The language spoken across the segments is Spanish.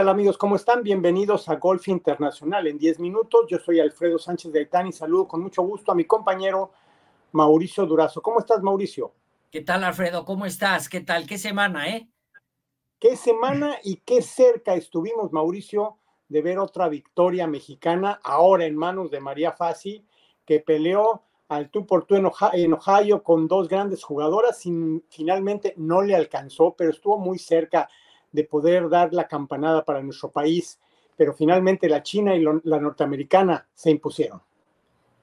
tal amigos? ¿Cómo están? Bienvenidos a Golf Internacional en 10 minutos. Yo soy Alfredo Sánchez de Aitán y saludo con mucho gusto a mi compañero Mauricio Durazo. ¿Cómo estás, Mauricio? ¿Qué tal, Alfredo? ¿Cómo estás? ¿Qué tal? ¿Qué semana, eh? ¿Qué semana y qué cerca estuvimos, Mauricio, de ver otra victoria mexicana ahora en manos de María Fassi, que peleó al tú por tú en Ohio, con dos grandes jugadoras, y finalmente no le alcanzó, pero estuvo muy cerca de poder dar la campanada para nuestro país, pero finalmente la China y la norteamericana se impusieron.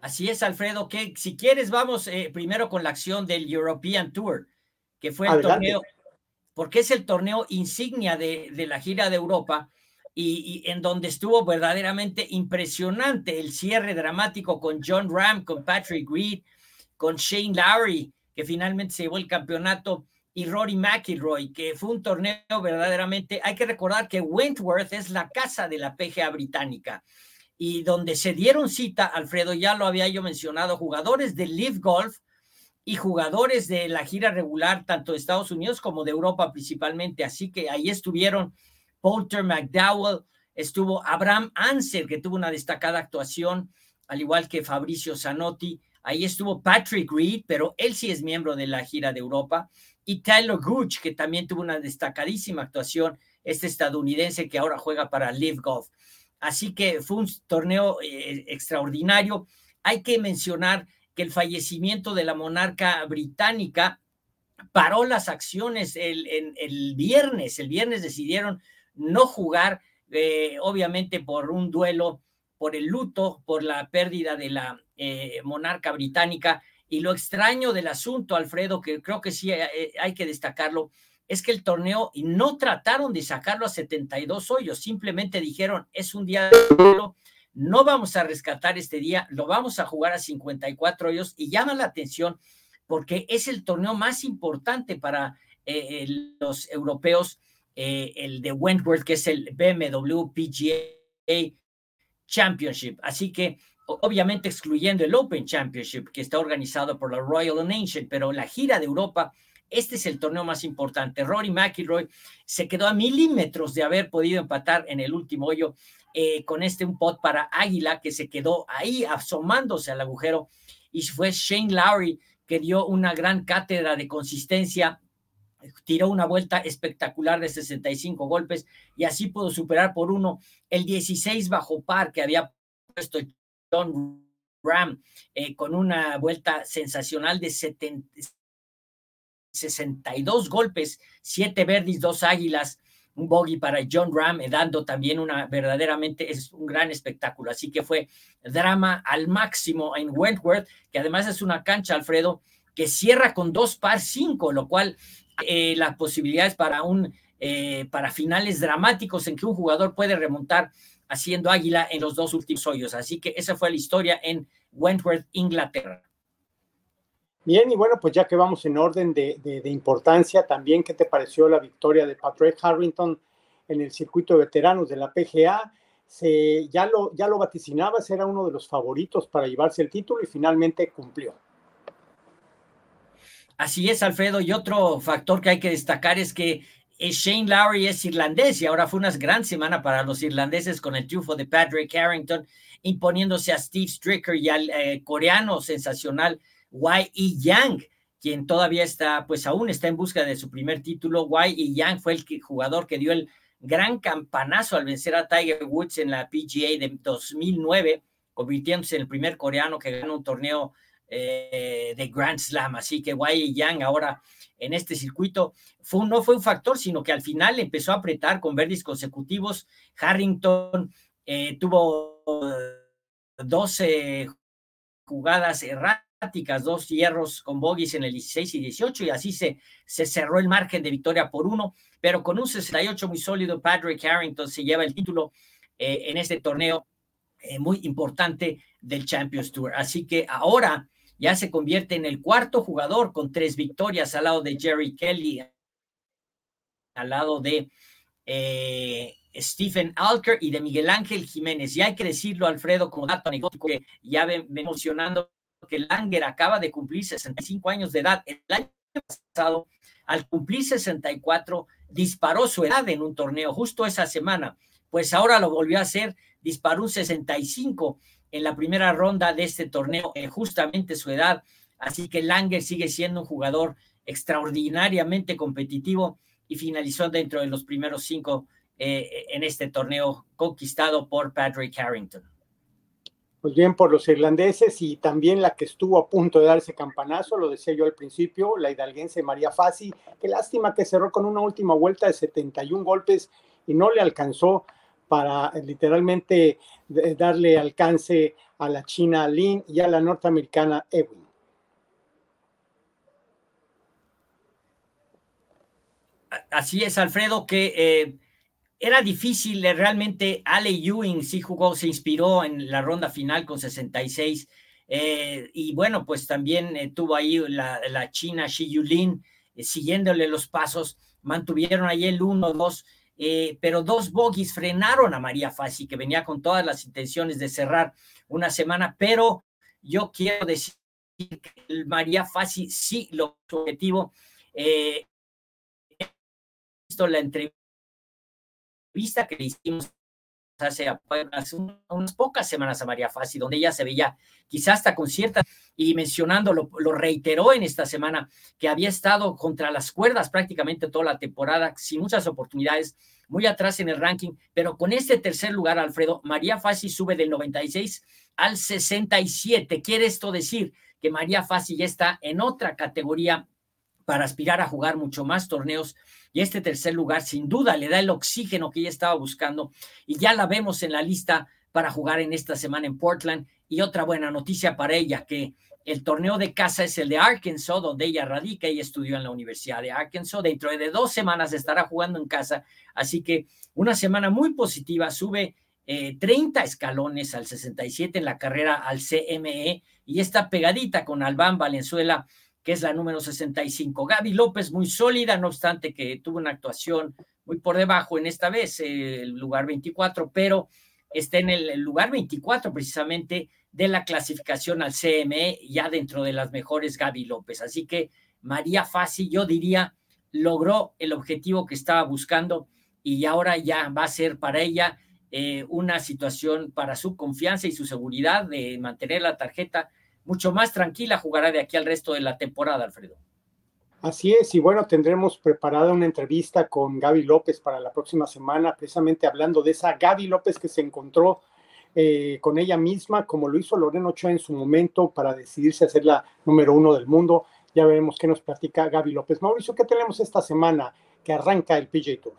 Así es, Alfredo, que si quieres vamos eh, primero con la acción del European Tour, que fue el torneo, porque es el torneo insignia de, la gira de Europa y, en donde estuvo verdaderamente impresionante el cierre dramático con John Ram, con Patrick Reed, con Shane Lowry, que finalmente se llevó el campeonato y Rory McIlroy, que fue un torneo verdaderamente, hay que recordar que Wentworth es la casa de la PGA británica y donde se dieron cita, Alfredo, ya lo había yo mencionado, jugadores de Live Golf y jugadores de la gira regular, tanto de Estados Unidos como de Europa principalmente. Así que ahí estuvieron Poulter McDowell, estuvo Abraham Anser, que tuvo una destacada actuación, al igual que Fabricio Zanotti. Ahí estuvo Patrick Reed, pero él sí es miembro de la gira de Europa y Tyler Gooch, que también tuvo una destacadísima actuación, este estadounidense que ahora juega para Live Golf. Así que fue un torneo eh, extraordinario. Hay que mencionar que el fallecimiento de la monarca británica paró las acciones el, viernes. El viernes decidieron no jugar, eh, obviamente por un duelo, por el luto, por la pérdida de la eh, monarca británica y lo extraño del asunto, Alfredo, que creo que sí eh, eh, hay que destacarlo, es que el torneo y no trataron de sacarlo a 72 hoyos, simplemente dijeron, es un día de no vamos a rescatar este día, lo vamos a jugar a 54 hoyos y llama la atención porque es el torneo más importante para eh, los europeos, el de Wentworth, que es el BMW PGA Championship. Así que obviamente excluyendo el Open Championship que está organizado por la Royal Nation, pero la gira de Europa, este es el torneo más importante. Rory McIlroy se quedó a milímetros de haber podido empatar en el último hoyo eh, con este un pot para Águila que se quedó ahí asomándose al agujero y fue Shane Lowry que dio una gran cátedra de consistencia tiró una vuelta espectacular de 65 golpes y así pudo superar por uno el 16 bajo par que había puesto John Ram eh, con una vuelta sensacional de 62 golpes, siete verdis, dos águilas, un bogey para John Ram, eh, dando también una verdaderamente es un gran espectáculo. Así que fue drama al máximo en Wentworth, que además es una cancha, Alfredo, que cierra con dos par cinco, lo cual eh, las posibilidades para un para finales dramáticos en que un jugador puede remontar haciendo águila en los dos últimos hoyos. Así que esa fue la historia en Wentworth, Inglaterra. Bien, y bueno, pues ya que vamos en orden de, importancia, también, ¿qué te pareció la victoria de Patrick Harrington en el circuito de veteranos de la PGA? Se, ya, lo, ya lo vaticinabas, era uno de los favoritos para llevarse el título y finalmente cumplió. Así es, Alfredo. Y otro factor que hay que destacar es que Shane Lowry es irlandés y ahora fue una gran semana para los irlandeses con el triunfo de Patrick Harrington, imponiéndose a Steve Stricker y al eh, coreano sensacional Wai E. Yang, quien todavía está, pues aún está en busca de su primer título. Wai E. Yang fue el jugador que dio el gran campanazo al vencer a Tiger Woods en la PGA de 2009, convirtiéndose en el primer coreano que ganó un torneo eh, de Grand Slam. Así que Wai Yang ahora en este circuito fue, no fue un factor, sino que al final empezó a apretar con verdis consecutivos. Harrington eh, tuvo 12 jugadas erráticas, dos hierros con bogies en el 16 y 18, y así se, se cerró el margen de victoria por uno, pero con un 68 muy sólido, Patrick Harrington se lleva el título eh, en este torneo muy importante del Champions Tour. Así que ahora ya se convierte en el cuarto jugador con tres victorias al lado de Jerry Kelly, al lado de eh, Stephen Alker y de Miguel Ángel Jiménez. Y hay que decirlo, Alfredo, como dato anecdótico, que ya ven, mencionando que Langer acaba de cumplir 65 años de edad. El año pasado, al cumplir 64, disparó su edad en un torneo justo esa semana, pues ahora lo volvió a hacer, disparó un 65 en la primera ronda de este torneo, en justamente su edad. Así que Langer sigue siendo un jugador extraordinariamente competitivo y finalizó dentro de los primeros cinco eh, en este torneo conquistado por Patrick Harrington. Pues bien, por los irlandeses y también la que estuvo a punto de darse campanazo, lo decía yo al principio, la hidalguense María Fassi. Qué lástima que cerró con una última vuelta de 71 golpes y no le alcanzó para eh, literalmente darle alcance a la china Lin y a la norteamericana Ewing. Así es, Alfredo, que eh, era difícil, eh, realmente Ale Ewing sí jugó, se inspiró en la ronda final con 66, y bueno, pues también tuvo ahí la, la china Xi Yulin siguiéndole los pasos, mantuvieron ahí el 1-2, eh, pero dos bogies frenaron a María Fassi, que venía con todas las intenciones de cerrar una semana, pero yo quiero decir que María Fassi sí lo objetivo. Eh, visto la entrevista que le hicimos hace, unas pocas semanas a María Fassi, donde ella se veía quizás hasta con cierta, y mencionando, lo, reiteró en esta semana, que había estado contra las cuerdas prácticamente toda la temporada, sin muchas oportunidades, muy atrás en el ranking, pero con este tercer lugar, Alfredo, María Fassi sube del 96 al 67. Quiere esto decir que María Fassi ya está en otra categoría para aspirar a jugar mucho más torneos. Y este tercer lugar sin duda le da el oxígeno que ella estaba buscando. Y ya la vemos en la lista para jugar en esta semana en Portland. Y otra buena noticia para ella que el torneo de casa es el de Arkansas, donde ella radica y estudió en la Universidad de Arkansas. Dentro de dos semanas estará jugando en casa, así que una semana muy positiva, sube 30 eh, escalones al 67 en la carrera al CME y está pegadita con Albán Valenzuela que es la número 65. Gaby López, muy sólida, no obstante que tuvo una actuación muy por debajo en esta vez, el lugar 24, pero está en el, lugar 24 precisamente de la clasificación al CME, ya dentro de las mejores Gaby López. Así que María Fassi, yo diría, logró el objetivo que estaba buscando y ahora ya va a ser para ella eh, una situación para su confianza y su seguridad de mantener la tarjeta mucho más tranquila jugará de aquí al resto de la temporada, Alfredo. Así es, y bueno, tendremos preparada una entrevista con Gaby López para la próxima semana, precisamente hablando de esa Gaby López que se encontró eh, con ella misma, como lo hizo Lorena Ochoa en su momento para decidirse a ser la número uno del mundo. Ya veremos qué nos platica Gaby López. Mauricio, ¿qué tenemos esta semana que arranca el PJ Tour?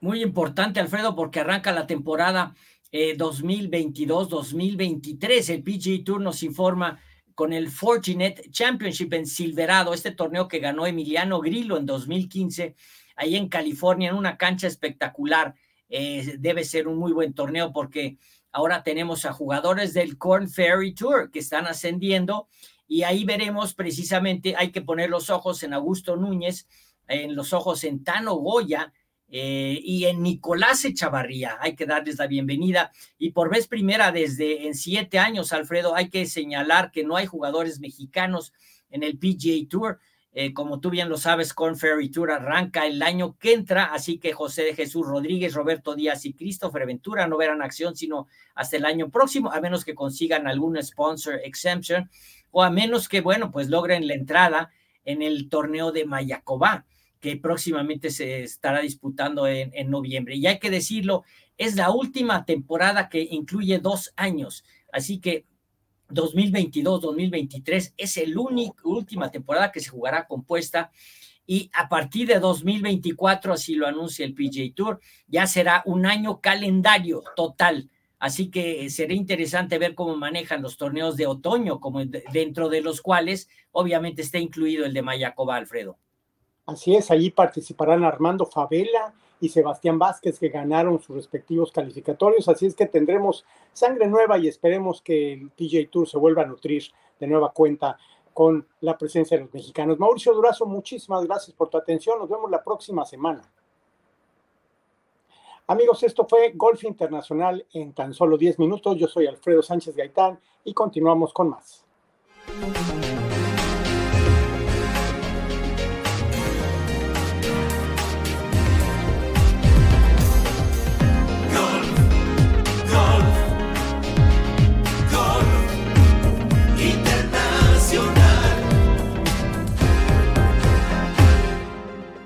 Muy importante, Alfredo, porque arranca la temporada 2022-2023. Eh, el PJ Tour nos informa con el Fortinet Championship en Silverado, este torneo que ganó Emiliano Grillo en 2015, ahí en California, en una cancha espectacular. Eh, debe ser un muy buen torneo porque ahora tenemos a jugadores del Corn Ferry Tour que están ascendiendo y ahí veremos precisamente, hay que poner los ojos en Augusto Núñez, en los ojos en Tano Goya, eh, y en Nicolás Echavarría. Hay que darles la bienvenida. Y por vez primera desde en siete años, Alfredo, hay que señalar que no hay jugadores mexicanos en el PGA Tour. Eh, como tú bien lo sabes, Corn Ferry Tour arranca el año que entra, así que José de Jesús Rodríguez, Roberto Díaz y Christopher Ventura no verán acción sino hasta el año próximo, a menos que consigan algún sponsor exemption o a menos que, bueno, pues logren la entrada en el torneo de Mayacobá que próximamente se estará disputando en, noviembre. Y hay que decirlo, es la última temporada que incluye dos años, así que 2022-2023 es el único última temporada que se jugará compuesta y a partir de 2024, así lo anuncia el PJ Tour, ya será un año calendario total. Así que será interesante ver cómo manejan los torneos de otoño, como dentro de los cuales obviamente está incluido el de Mayacoba, Alfredo. Así es, allí participarán Armando Favela y Sebastián Vázquez que ganaron sus respectivos calificatorios, así es que tendremos sangre nueva y esperemos que el PJ Tour se vuelva a nutrir de nueva cuenta con la presencia de los mexicanos. Mauricio Durazo, muchísimas gracias por tu atención, nos vemos la próxima semana. Amigos, esto fue Golf Internacional en tan solo 10 minutos. Yo soy Alfredo Sánchez Gaitán y continuamos con más.